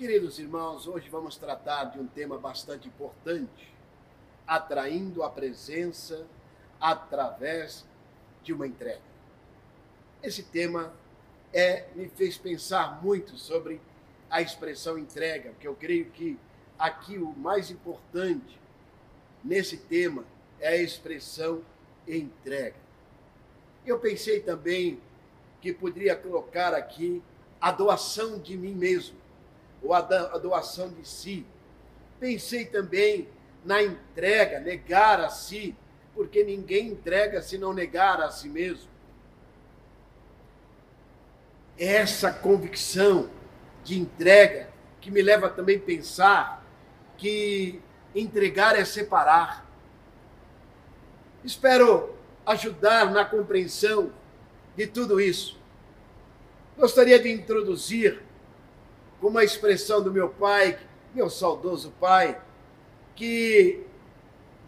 Queridos irmãos, hoje vamos tratar de um tema bastante importante, atraindo a presença através de uma entrega. Esse tema é, me fez pensar muito sobre a expressão entrega, porque eu creio que aqui o mais importante nesse tema é a expressão entrega. Eu pensei também que poderia colocar aqui a doação de mim mesmo ou a doação de si. Pensei também na entrega, negar a si, porque ninguém entrega se não negar a si mesmo. Essa convicção de entrega que me leva também a pensar que entregar é separar. Espero ajudar na compreensão de tudo isso. Gostaria de introduzir com uma expressão do meu pai, meu saudoso pai, que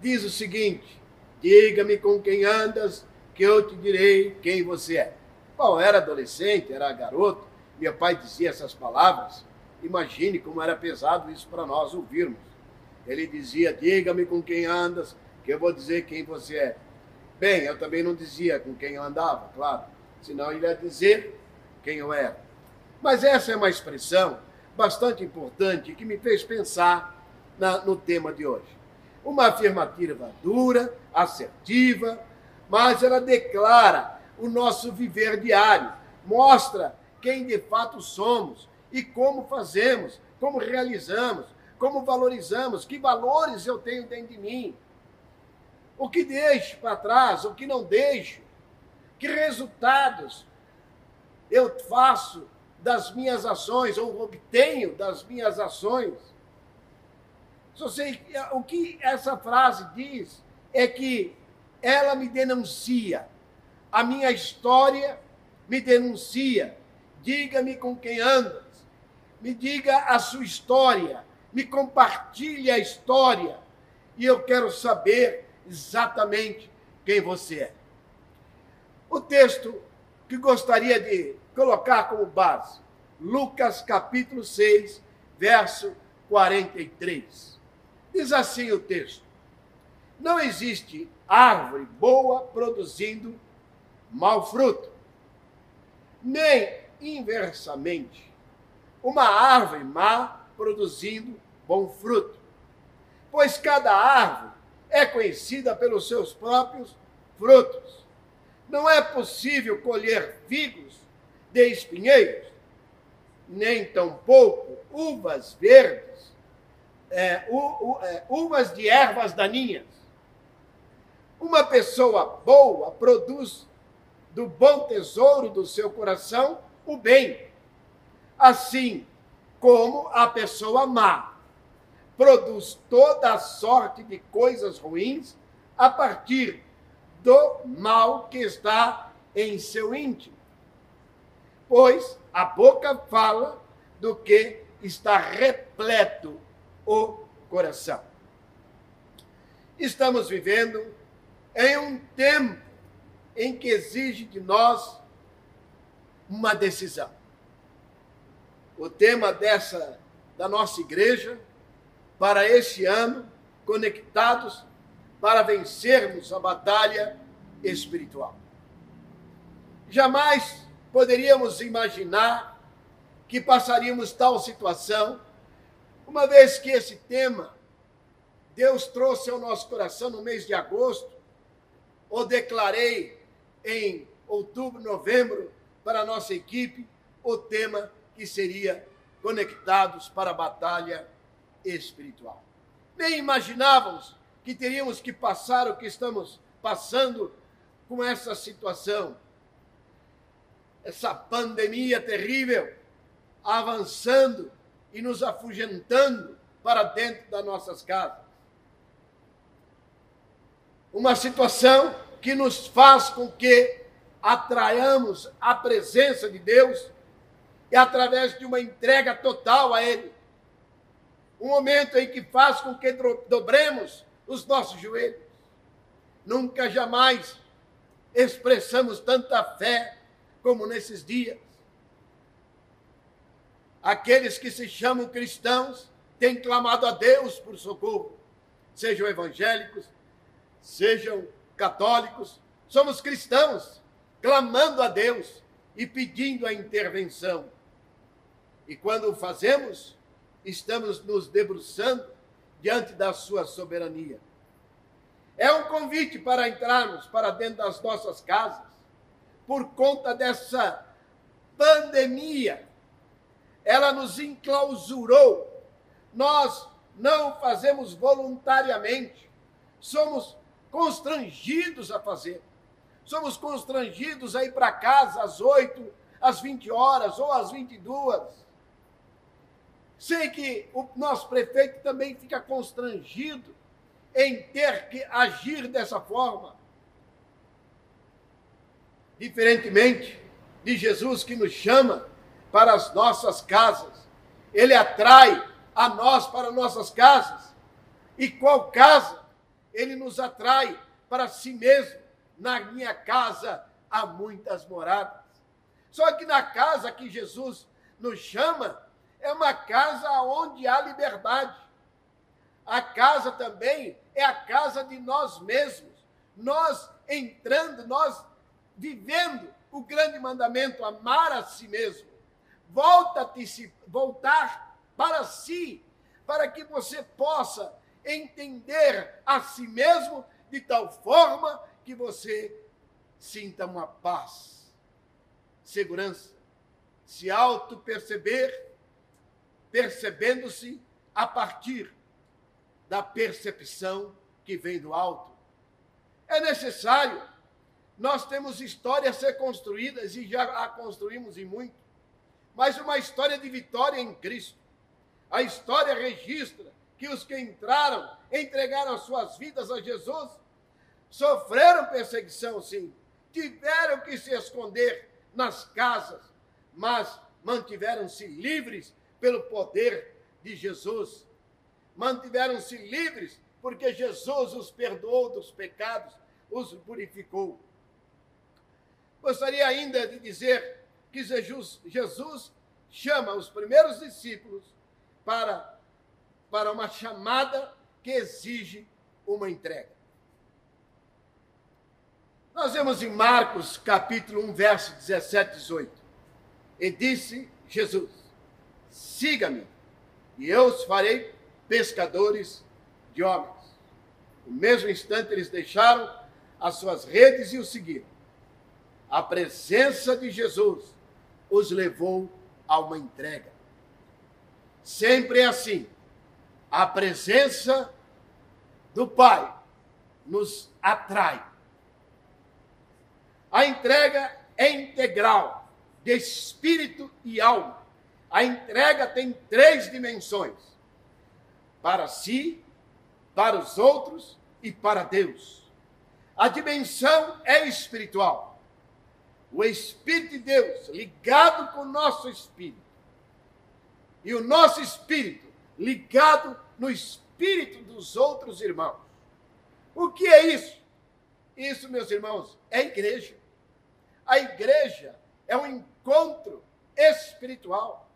diz o seguinte: Diga-me com quem andas, que eu te direi quem você é. Bom, era adolescente, era garoto, meu pai dizia essas palavras. Imagine como era pesado isso para nós ouvirmos. Ele dizia: Diga-me com quem andas, que eu vou dizer quem você é. Bem, eu também não dizia com quem eu andava, claro, senão ele ia dizer quem eu era. Mas essa é uma expressão bastante importante que me fez pensar na, no tema de hoje. Uma afirmativa dura, assertiva, mas ela declara o nosso viver diário, mostra quem de fato somos e como fazemos, como realizamos, como valorizamos, que valores eu tenho dentro de mim, o que deixo para trás, o que não deixo, que resultados eu faço das minhas ações, ou obtenho das minhas ações. Sei, o que essa frase diz é que ela me denuncia, a minha história me denuncia. Diga-me com quem andas, me diga a sua história, me compartilhe a história, e eu quero saber exatamente quem você é. O texto que gostaria de colocar como base. Lucas capítulo 6, verso 43. Diz assim o texto: Não existe árvore boa produzindo mau fruto, nem inversamente, uma árvore má produzindo bom fruto. Pois cada árvore é conhecida pelos seus próprios frutos. Não é possível colher figos de espinheiros, nem tampouco uvas verdes, é, u, u, é, uvas de ervas daninhas. Uma pessoa boa produz do bom tesouro do seu coração o bem, assim como a pessoa má produz toda a sorte de coisas ruins a partir do mal que está em seu íntimo pois a boca fala do que está repleto o coração. Estamos vivendo em um tempo em que exige de nós uma decisão. O tema dessa da nossa igreja para este ano, conectados para vencermos a batalha espiritual. Jamais poderíamos imaginar que passaríamos tal situação, uma vez que esse tema Deus trouxe ao nosso coração no mês de agosto, ou declarei em outubro, novembro, para a nossa equipe, o tema que seria Conectados para a Batalha Espiritual. Nem imaginávamos que teríamos que passar o que estamos passando com essa situação essa pandemia terrível avançando e nos afugentando para dentro das nossas casas. Uma situação que nos faz com que atraiamos a presença de Deus e através de uma entrega total a Ele. Um momento em que faz com que dobremos os nossos joelhos. Nunca jamais expressamos tanta fé como nesses dias. aqueles que se chamam cristãos têm clamado a Deus por socorro, sejam evangélicos, sejam católicos, somos cristãos, clamando a Deus e pedindo a intervenção. E quando o fazemos, estamos nos debruçando diante da sua soberania. É um convite para entrarmos para dentro das nossas casas, por conta dessa pandemia. Ela nos enclausurou. Nós não fazemos voluntariamente. Somos constrangidos a fazer. Somos constrangidos a ir para casa às 8, às 20 horas ou às 22. Sei que o nosso prefeito também fica constrangido em ter que agir dessa forma. Diferentemente de Jesus que nos chama para as nossas casas, ele atrai a nós para nossas casas. E qual casa ele nos atrai para si mesmo? Na minha casa há muitas moradas. Só que na casa que Jesus nos chama, é uma casa onde há liberdade. A casa também é a casa de nós mesmos. Nós entrando, nós vivendo o grande mandamento, amar a si mesmo. Volta-te, voltar para si, para que você possa entender a si mesmo de tal forma que você sinta uma paz, segurança, se auto-perceber, percebendo-se a partir da percepção que vem do alto. É necessário. Nós temos histórias a ser construídas e já a construímos em muito, mas uma história de vitória em Cristo. A história registra que os que entraram, entregaram as suas vidas a Jesus, sofreram perseguição, sim, tiveram que se esconder nas casas, mas mantiveram-se livres pelo poder de Jesus mantiveram-se livres, porque Jesus os perdoou dos pecados, os purificou. Gostaria ainda de dizer que Jesus, chama os primeiros discípulos para, para uma chamada que exige uma entrega. Nós vemos em Marcos, capítulo 1, verso 17 e 18. E disse Jesus: Siga-me, e eu os farei pescadores de homens. No mesmo instante, eles deixaram as suas redes e o seguiram. A presença de Jesus os levou a uma entrega. Sempre é assim. A presença do Pai nos atrai. A entrega é integral, de espírito e alma. A entrega tem três dimensões para si, para os outros e para Deus. A dimensão é espiritual. O Espírito de Deus ligado com o nosso espírito. E o nosso espírito ligado no espírito dos outros irmãos. O que é isso? Isso, meus irmãos, é igreja. A igreja é um encontro espiritual.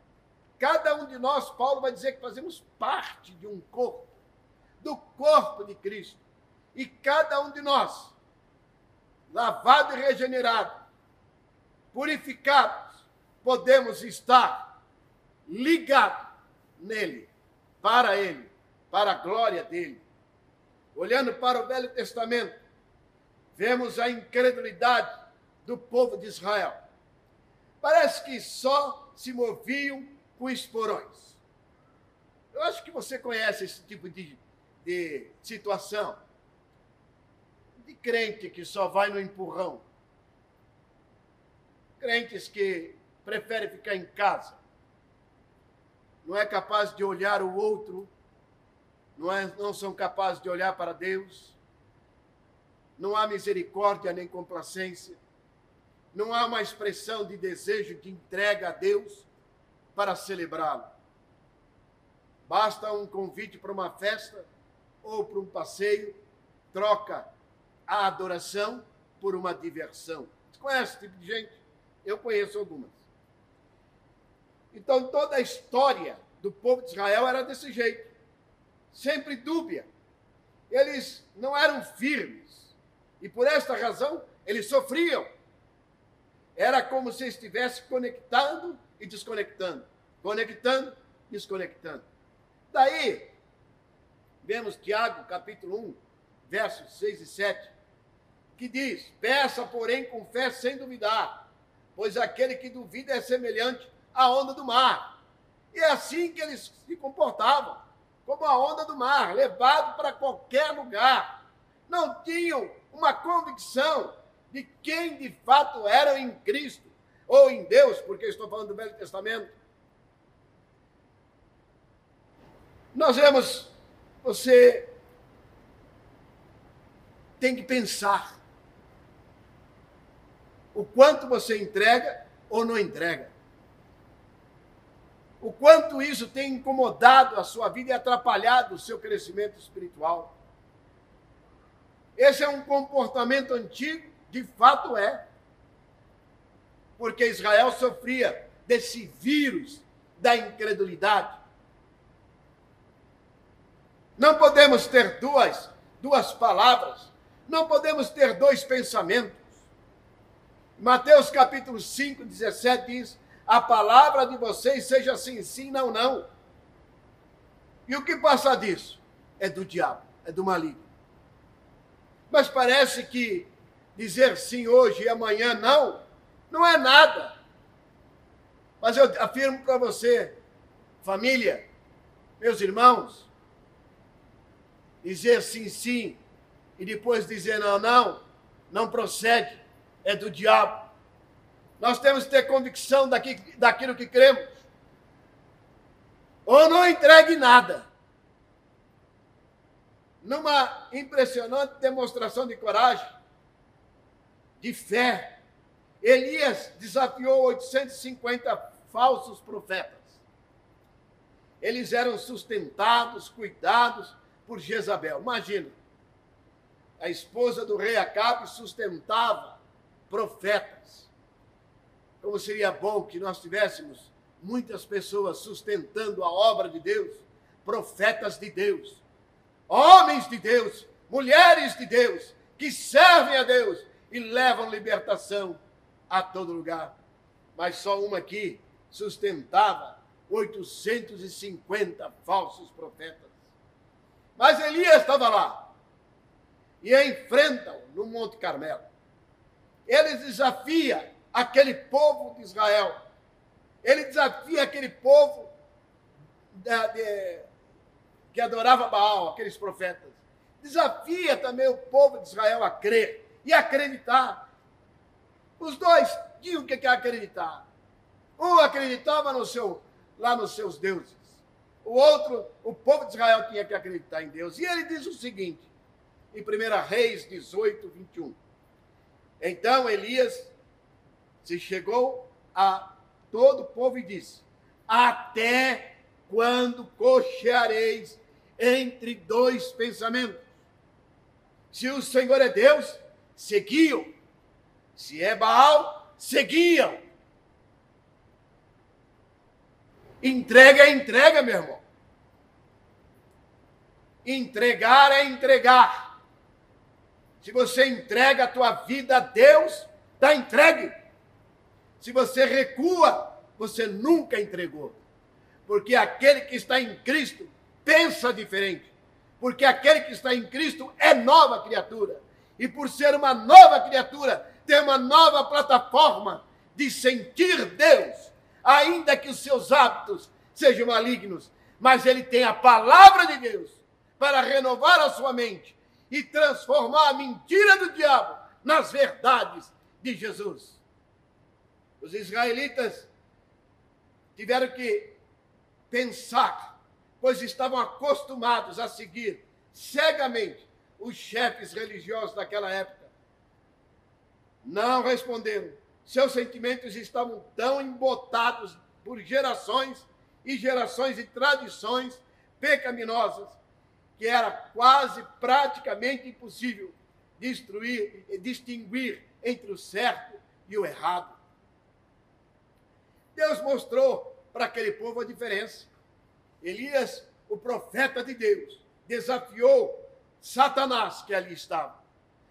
Cada um de nós, Paulo vai dizer que fazemos parte de um corpo, do corpo de Cristo. E cada um de nós, lavado e regenerado, purificados, podemos estar ligados nele, para ele, para a glória dele. Olhando para o Velho Testamento, vemos a incredulidade do povo de Israel. Parece que só se moviam com esporões. Eu acho que você conhece esse tipo de, de situação. De crente que só vai no empurrão. Crentes que preferem ficar em casa. Não é capaz de olhar o outro. Não, é, não são capazes de olhar para Deus. Não há misericórdia nem complacência. Não há uma expressão de desejo de entrega a Deus para celebrá-lo. Basta um convite para uma festa ou para um passeio, troca a adoração por uma diversão. Você conhece esse tipo de gente? Eu conheço algumas. Então toda a história do povo de Israel era desse jeito, sempre dúbia. Eles não eram firmes e por esta razão eles sofriam. Era como se estivesse conectando e desconectando, conectando, desconectando. Daí, vemos Tiago, capítulo 1, versos 6 e 7, que diz: Peça, porém, com fé sem duvidar, pois aquele que duvida é semelhante à onda do mar. E é assim que eles se comportavam, como a onda do mar, levado para qualquer lugar. Não tinham uma convicção de quem de fato eram em Cristo ou em Deus, porque estou falando do Velho Testamento. Nós vemos, você tem que pensar o quanto você entrega ou não entrega. O quanto isso tem incomodado a sua vida e atrapalhado o seu crescimento espiritual. Esse é um comportamento antigo, de fato é. Porque Israel sofria desse vírus da incredulidade. Não podemos ter duas, duas palavras, não podemos ter dois pensamentos. Mateus capítulo 5, 17 diz: A palavra de vocês seja sim, sim, não, não. E o que passa disso? É do diabo, é do maligno. Mas parece que dizer sim hoje e amanhã não, não é nada. Mas eu afirmo para você, família, meus irmãos, dizer sim, sim e depois dizer não, não, não procede, é do diabo. Nós temos que ter convicção daqui, daquilo que cremos. Ou não entregue nada. Numa impressionante demonstração de coragem, de fé, Elias desafiou 850 falsos profetas. Eles eram sustentados, cuidados, por Jezabel. Imagina, a esposa do rei Acabe sustentava profetas. Como seria bom que nós tivéssemos muitas pessoas sustentando a obra de Deus, profetas de Deus, homens de Deus, mulheres de Deus, que servem a Deus e levam libertação a todo lugar. Mas só uma aqui sustentava 850 falsos profetas. Mas Elias estava lá e enfrentam no Monte Carmelo. Ele desafia aquele povo de Israel. Ele desafia aquele povo de, de, que adorava Baal, aqueles profetas. Desafia também o povo de Israel a crer e acreditar. Os dois tinham que acreditar. Um acreditava no seu, lá nos seus deuses o outro, o povo de Israel tinha que acreditar em Deus. E ele diz o seguinte, em 1 Reis 18, 21. Então Elias se chegou a todo o povo e disse: Até quando cocheareis entre dois pensamentos? Se o Senhor é Deus, seguiam. Se é Baal, seguiam. Entrega é entrega, meu irmão. Entregar é entregar. Se você entrega a tua vida a Deus, está entregue. Se você recua, você nunca entregou. Porque aquele que está em Cristo pensa diferente. Porque aquele que está em Cristo é nova criatura. E por ser uma nova criatura, tem uma nova plataforma de sentir Deus, ainda que os seus hábitos sejam malignos. Mas ele tem a palavra de Deus para renovar a sua mente e transformar a mentira do diabo nas verdades de Jesus. Os israelitas tiveram que pensar, pois estavam acostumados a seguir cegamente os chefes religiosos daquela época. Não responderam. Seus sentimentos estavam tão embotados por gerações e gerações e tradições pecaminosas que era quase praticamente impossível destruir e distinguir entre o certo e o errado. Deus mostrou para aquele povo a diferença. Elias, o profeta de Deus, desafiou Satanás que ali estava.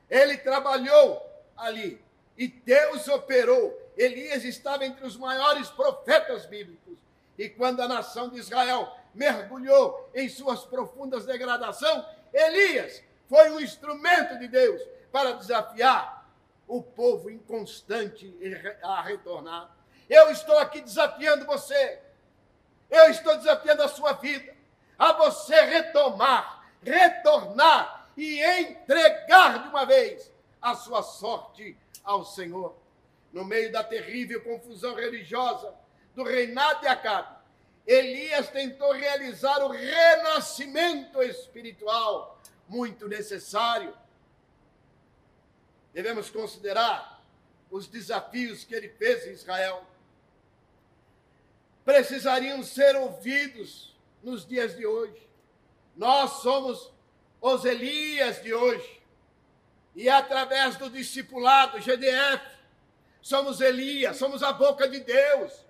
Ele trabalhou ali e Deus operou. Elias estava entre os maiores profetas bíblicos. E quando a nação de Israel mergulhou em suas profundas degradação, Elias foi um instrumento de Deus para desafiar o povo inconstante a retornar. Eu estou aqui desafiando você. Eu estou desafiando a sua vida a você retomar, retornar e entregar de uma vez a sua sorte ao Senhor. No meio da terrível confusão religiosa do reinado de Acabe, Elias tentou realizar o renascimento espiritual muito necessário. Devemos considerar os desafios que ele fez em Israel. Precisariam ser ouvidos nos dias de hoje. Nós somos os Elias de hoje. E através do discipulado GDF, somos Elias, somos a boca de Deus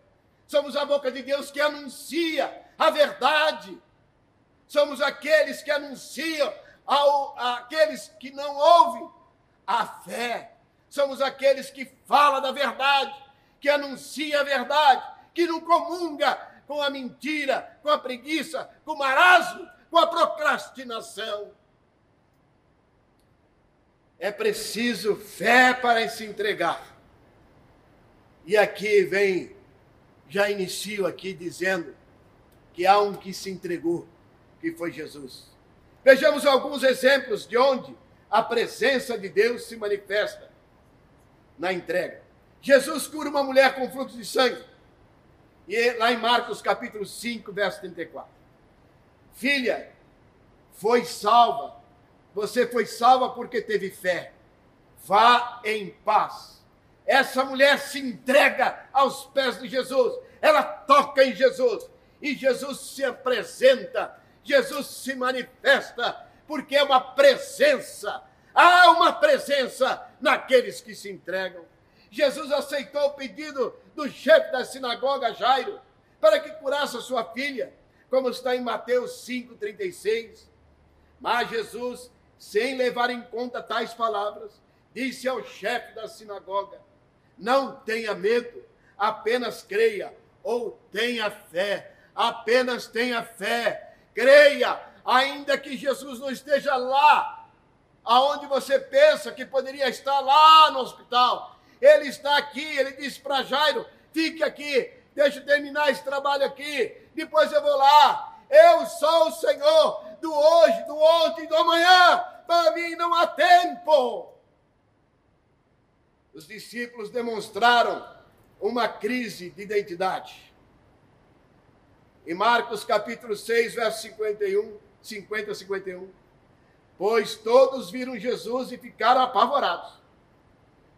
Somos a boca de Deus que anuncia a verdade. Somos aqueles que anunciam ao, àqueles que não ouvem a fé. Somos aqueles que falam da verdade, que anuncia a verdade, que não comunga com a mentira, com a preguiça, com o marasmo, com a procrastinação. É preciso fé para se entregar. E aqui vem já inicio aqui dizendo que há um que se entregou, que foi Jesus. Vejamos alguns exemplos de onde a presença de Deus se manifesta na entrega. Jesus cura uma mulher com fluxo de sangue. E lá em Marcos capítulo 5, verso 34. Filha, foi salva. Você foi salva porque teve fé. Vá em paz essa mulher se entrega aos pés de Jesus, ela toca em Jesus. E Jesus se apresenta, Jesus se manifesta, porque é uma presença, há uma presença naqueles que se entregam. Jesus aceitou o pedido do chefe da sinagoga Jairo para que curasse a sua filha, como está em Mateus 5,36. Mas Jesus, sem levar em conta tais palavras, disse ao chefe da sinagoga: não tenha medo, apenas creia ou tenha fé. Apenas tenha fé. Creia, ainda que Jesus não esteja lá, aonde você pensa que poderia estar lá no hospital. Ele está aqui, ele disse para Jairo: fique aqui, deixa eu terminar esse trabalho aqui, depois eu vou lá. Eu sou o Senhor do hoje, do ontem e do amanhã. Para mim não há tempo os discípulos demonstraram uma crise de identidade. Em Marcos capítulo 6, verso 51, 50 a 51. Pois todos viram Jesus e ficaram apavorados.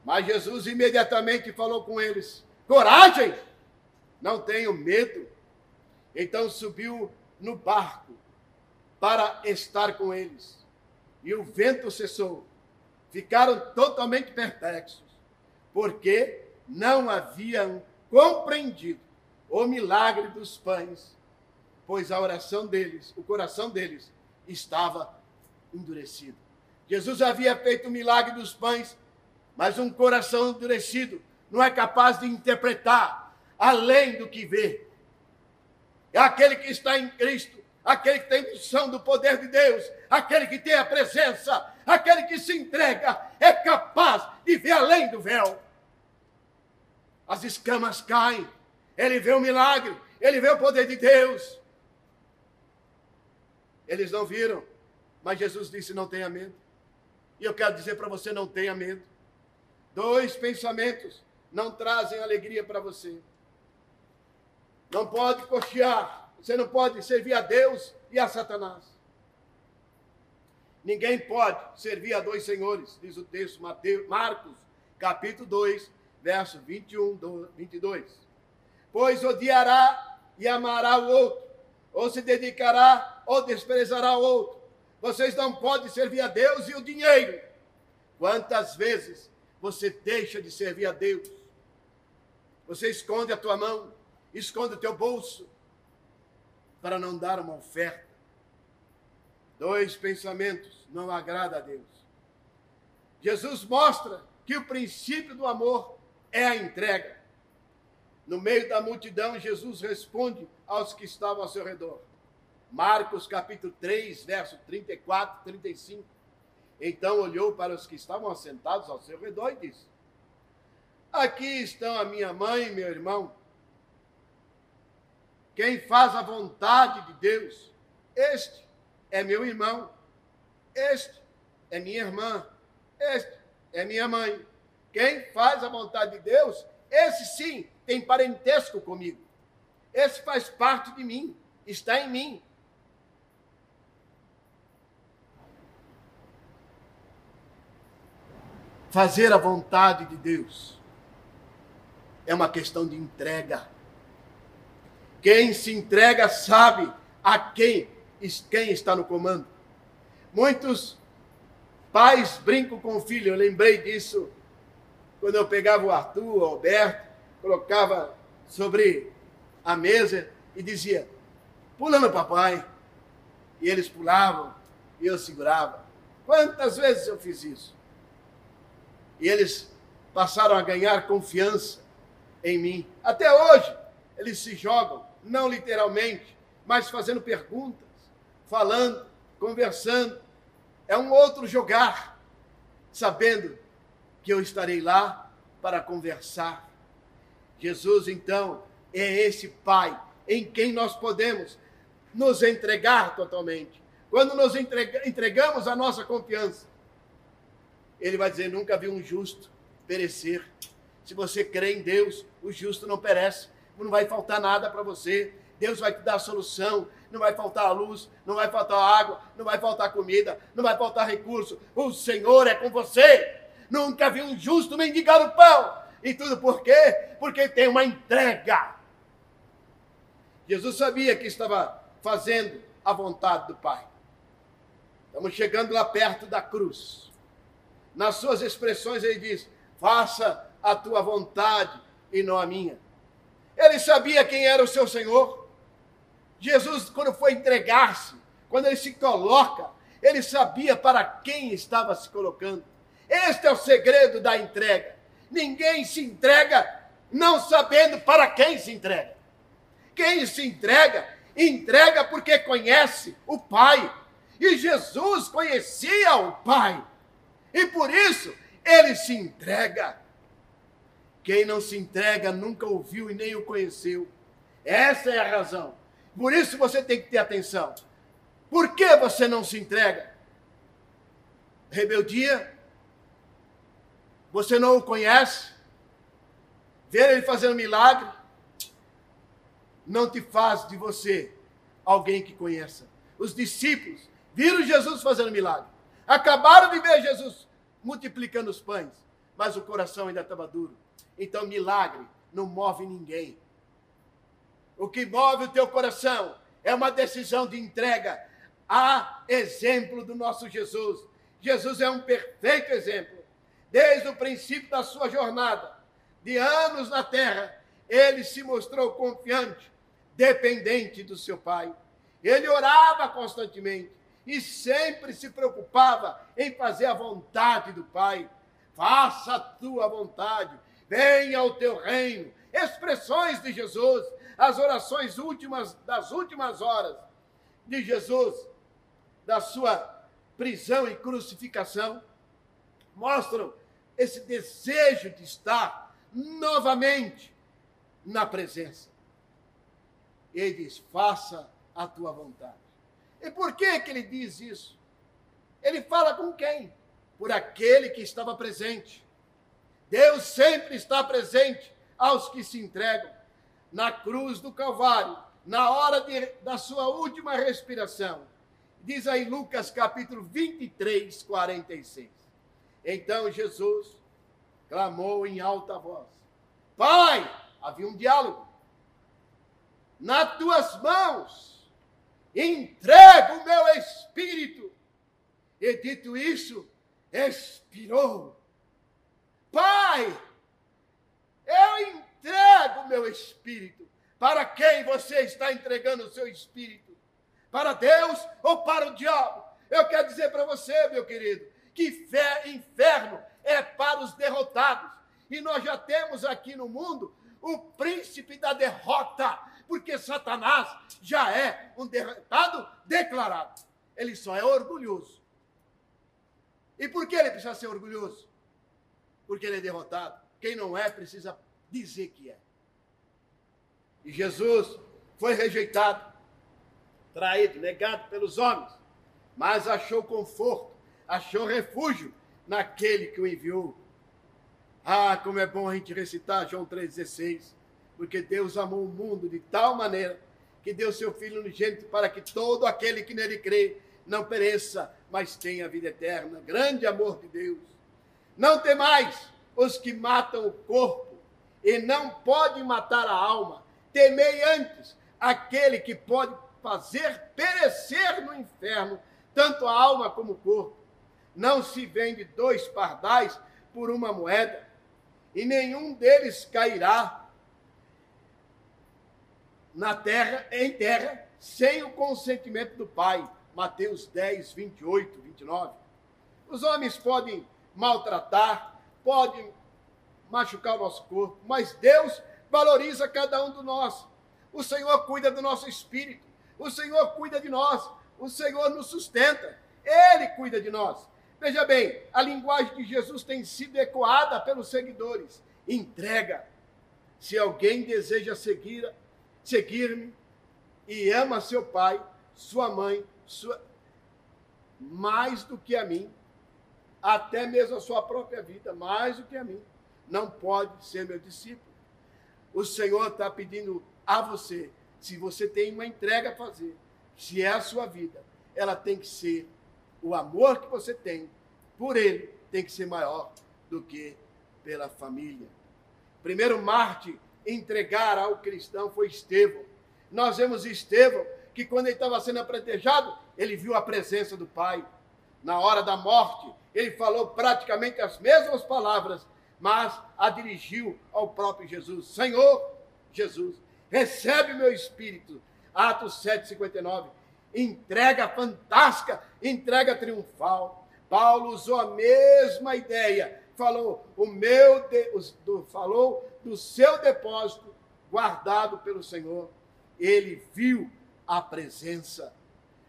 Mas Jesus imediatamente falou com eles: Coragem! Não tenham medo. Então subiu no barco para estar com eles. E o vento cessou. Ficaram totalmente perplexos porque não haviam compreendido o milagre dos pães, pois a oração deles, o coração deles estava endurecido. Jesus havia feito o milagre dos pães, mas um coração endurecido não é capaz de interpretar além do que vê. É aquele que está em Cristo, aquele que tem noção do poder de Deus, aquele que tem a presença, aquele que se entrega, é capaz de ver além do véu as escamas caem. Ele vê o milagre, ele vê o poder de Deus. Eles não viram, mas Jesus disse: não tenha medo. E eu quero dizer para você: não tenha medo. Dois pensamentos não trazem alegria para você. Não pode cochear, você não pode servir a Deus e a Satanás. Ninguém pode servir a dois senhores, diz o texto Mateus, Marcos, capítulo 2, verso 21, 22. Pois odiará e amará o outro, ou se dedicará ou desprezará o outro. Vocês não podem servir a Deus e o dinheiro. Quantas vezes você deixa de servir a Deus? Você esconde a tua mão, esconde o teu bolso para não dar uma oferta. Dois pensamentos não agrada a Deus. Jesus mostra que o princípio do amor é a entrega. No meio da multidão, Jesus responde aos que estavam ao seu redor. Marcos capítulo 3, verso 34, 35. Então olhou para os que estavam assentados ao seu redor e disse: Aqui estão a minha mãe e meu irmão. Quem faz a vontade de Deus, este é meu irmão, este é minha irmã, este é minha mãe. Quem faz a vontade de Deus, esse sim tem parentesco comigo. Esse faz parte de mim, está em mim. Fazer a vontade de Deus é uma questão de entrega. Quem se entrega sabe a quem, quem está no comando. Muitos pais brincam com o filho, eu lembrei disso quando eu pegava o Arthur, o Alberto, colocava sobre a mesa e dizia: pula no papai. E eles pulavam e eu segurava. Quantas vezes eu fiz isso? E eles passaram a ganhar confiança em mim. Até hoje, eles se jogam, não literalmente, mas fazendo perguntas, falando, conversando. É um outro jogar, sabendo que eu estarei lá para conversar. Jesus, então, é esse Pai em quem nós podemos nos entregar totalmente. Quando nos entregamos a nossa confiança, ele vai dizer: Nunca vi um justo perecer. Se você crê em Deus, o justo não perece, não vai faltar nada para você. Deus vai te dar a solução, não vai faltar luz, não vai faltar água, não vai faltar comida, não vai faltar recurso. O Senhor é com você. Nunca vi um justo mendigar o pão. E tudo por quê? Porque tem uma entrega. Jesus sabia que estava fazendo a vontade do Pai. Estamos chegando lá perto da cruz. Nas suas expressões, ele diz: Faça a tua vontade e não a minha. Ele sabia quem era o seu Senhor. Jesus, quando foi entregar-se, quando ele se coloca, ele sabia para quem estava se colocando. Este é o segredo da entrega. Ninguém se entrega não sabendo para quem se entrega. Quem se entrega, entrega porque conhece o Pai. E Jesus conhecia o Pai. E por isso ele se entrega. Quem não se entrega nunca ouviu e nem o conheceu. Essa é a razão. Por isso você tem que ter atenção. Por que você não se entrega? Rebeldia? Você não o conhece? Ver ele fazendo milagre não te faz de você alguém que conheça. Os discípulos viram Jesus fazendo milagre. Acabaram de ver Jesus multiplicando os pães, mas o coração ainda estava duro. Então, milagre não move ninguém. O que move o teu coração é uma decisão de entrega a exemplo do nosso Jesus. Jesus é um perfeito exemplo desde o princípio da sua jornada, de anos na terra, ele se mostrou confiante, dependente do seu pai. Ele orava constantemente e sempre se preocupava em fazer a vontade do pai. Faça a tua vontade, venha ao teu reino. Expressões de Jesus, as orações últimas das últimas horas de Jesus, da sua prisão e crucificação mostram esse desejo de estar novamente na presença. Ele diz: faça a tua vontade. E por que, que ele diz isso? Ele fala com quem? Por aquele que estava presente. Deus sempre está presente aos que se entregam. Na cruz do Calvário, na hora de, da sua última respiração. Diz aí Lucas capítulo 23, 46. Então Jesus clamou em alta voz: Pai, havia um diálogo. Nas tuas mãos entrego o meu espírito. E dito isso, expirou. Pai, eu entrego o meu espírito. Para quem você está entregando o seu espírito? Para Deus ou para o diabo? Eu quero dizer para você, meu querido, que fé, inferno é para os derrotados. E nós já temos aqui no mundo o príncipe da derrota, porque Satanás já é um derrotado declarado. Ele só é orgulhoso. E por que ele precisa ser orgulhoso? Porque ele é derrotado. Quem não é, precisa dizer que é. E Jesus foi rejeitado, traído, negado pelos homens, mas achou conforto, achou refúgio naquele que o enviou. Ah, como é bom a gente recitar João 3,16, porque Deus amou o mundo de tal maneira que deu seu Filho unigênito para que todo aquele que nele crê não pereça, mas tenha vida eterna. Grande amor de Deus. Não tem mais os que matam o corpo e não podem matar a alma. Temei antes aquele que pode fazer perecer no inferno tanto a alma como o corpo. Não se vende dois pardais por uma moeda, e nenhum deles cairá na terra, em terra, sem o consentimento do Pai. Mateus 10, 28, 29. Os homens podem maltratar, podem machucar o nosso corpo, mas Deus valoriza cada um de nós. O Senhor cuida do nosso espírito, o Senhor cuida de nós, o Senhor nos sustenta, Ele cuida de nós. Veja bem, a linguagem de Jesus tem sido ecoada pelos seguidores. Entrega. Se alguém deseja seguir, seguir-me e ama seu pai, sua mãe, sua... mais do que a mim, até mesmo a sua própria vida, mais do que a mim, não pode ser meu discípulo. O Senhor está pedindo a você, se você tem uma entrega a fazer, se é a sua vida, ela tem que ser o amor que você tem por ele tem que ser maior do que pela família. Primeiro Marte entregar ao cristão foi Estevão. Nós vemos Estevão que quando ele estava sendo apredejado, ele viu a presença do Pai. Na hora da morte, ele falou praticamente as mesmas palavras, mas a dirigiu ao próprio Jesus. Senhor Jesus, recebe meu espírito. Atos 7,59. Entrega fantástica, entrega triunfal. Paulo usou a mesma ideia. Falou, o meu falou do seu depósito guardado pelo Senhor. Ele viu a presença.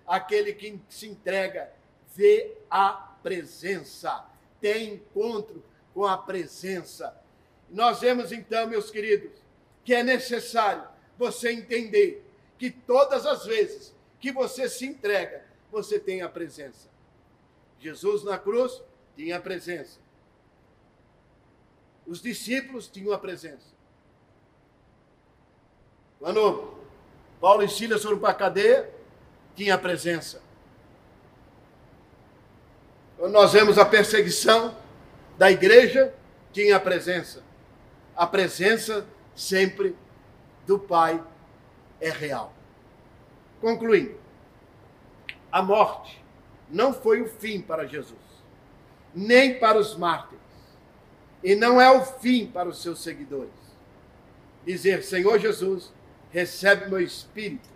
Aquele que se entrega vê a presença, tem encontro com a presença. Nós vemos então, meus queridos, que é necessário você entender que todas as vezes que você se entrega, você tem a presença. Jesus na cruz tinha a presença. Os discípulos tinham a presença. Quando Paulo e Silas foram para a cadeia, tinha a presença. Quando nós vemos a perseguição da igreja, tinha a presença. A presença sempre do Pai é real. Concluindo, a morte não foi o fim para Jesus, nem para os mártires, e não é o fim para os seus seguidores. Dizer, Senhor Jesus, recebe meu espírito.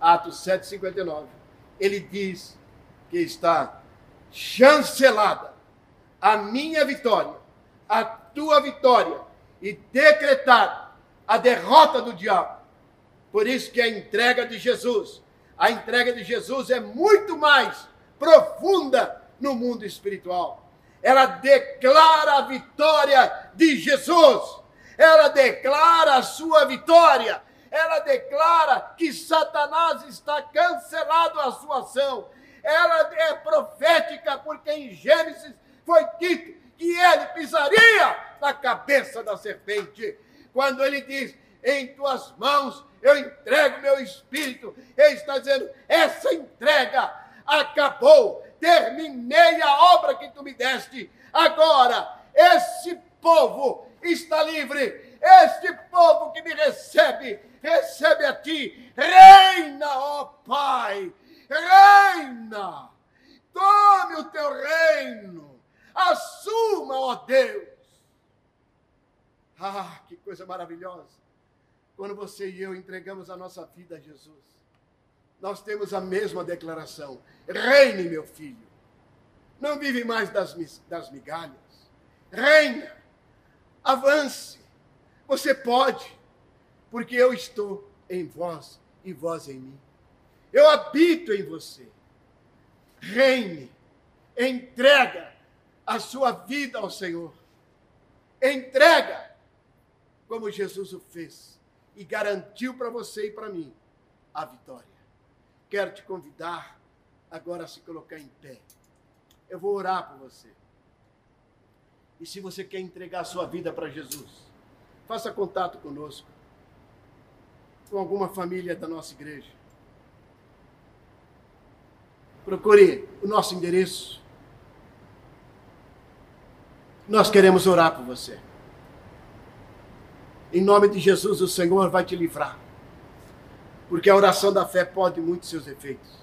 Atos 7,59. Ele diz que está chancelada a minha vitória, a tua vitória, e decretada a derrota do diabo. Por isso que a entrega de Jesus, a entrega de Jesus é muito mais profunda no mundo espiritual. Ela declara a vitória de Jesus. Ela declara a sua vitória ela declara que Satanás está cancelado a sua ação. Ela é profética, porque em Gênesis foi dito que ele pisaria na cabeça da serpente. Quando ele diz: Em tuas mãos eu entrego meu espírito, ele está dizendo: Essa entrega acabou, terminei a obra que tu me deste. Agora, esse povo está livre. Este povo que me recebe recebe a ti. Reina, ó Pai, reina. Tome o teu reino. Assuma, ó Deus. Ah, que coisa maravilhosa. Quando você e eu entregamos a nossa vida a Jesus, nós temos a mesma declaração: reine, meu filho. Não vive mais das, das migalhas. Reina, avance. Você pode, porque eu estou em vós e vós em mim. Eu habito em você. Reine, entrega a sua vida ao Senhor. Entrega, como Jesus o fez e garantiu para você e para mim a vitória. Quero te convidar agora a se colocar em pé. Eu vou orar por você. E se você quer entregar a sua vida para Jesus, faça contato conosco, com alguma família da nossa igreja. Procure o nosso endereço. Nós queremos orar por você. Em nome de Jesus, o Senhor vai te livrar. Porque a oração da fé pode muitos seus efeitos.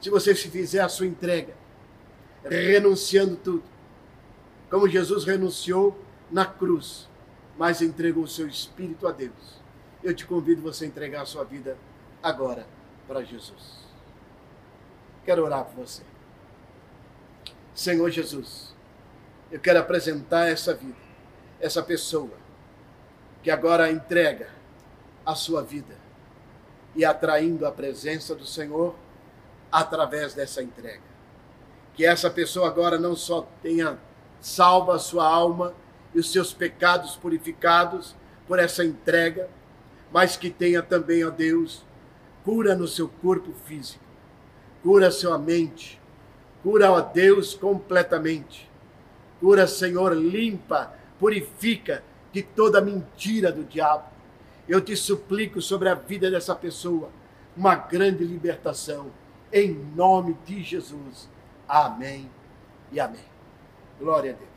Se você fizer a sua entrega, renunciando tudo, como Jesus renunciou na cruz, mas entregou o seu espírito a Deus. Eu te convido você a entregar a sua vida agora para Jesus. Quero orar por você. Senhor Jesus, eu quero apresentar essa vida, essa pessoa que agora entrega a sua vida e atraindo a presença do Senhor através dessa entrega. Que essa pessoa agora não só tenha salva a sua alma e os seus pecados purificados por essa entrega, mas que tenha também, ó Deus, cura no seu corpo físico, cura sua mente, cura, ó Deus, completamente. Cura, Senhor, limpa, purifica de toda mentira do diabo eu te suplico sobre a vida dessa pessoa uma grande libertação, em nome de Jesus. Amém e amém. Glória a Deus.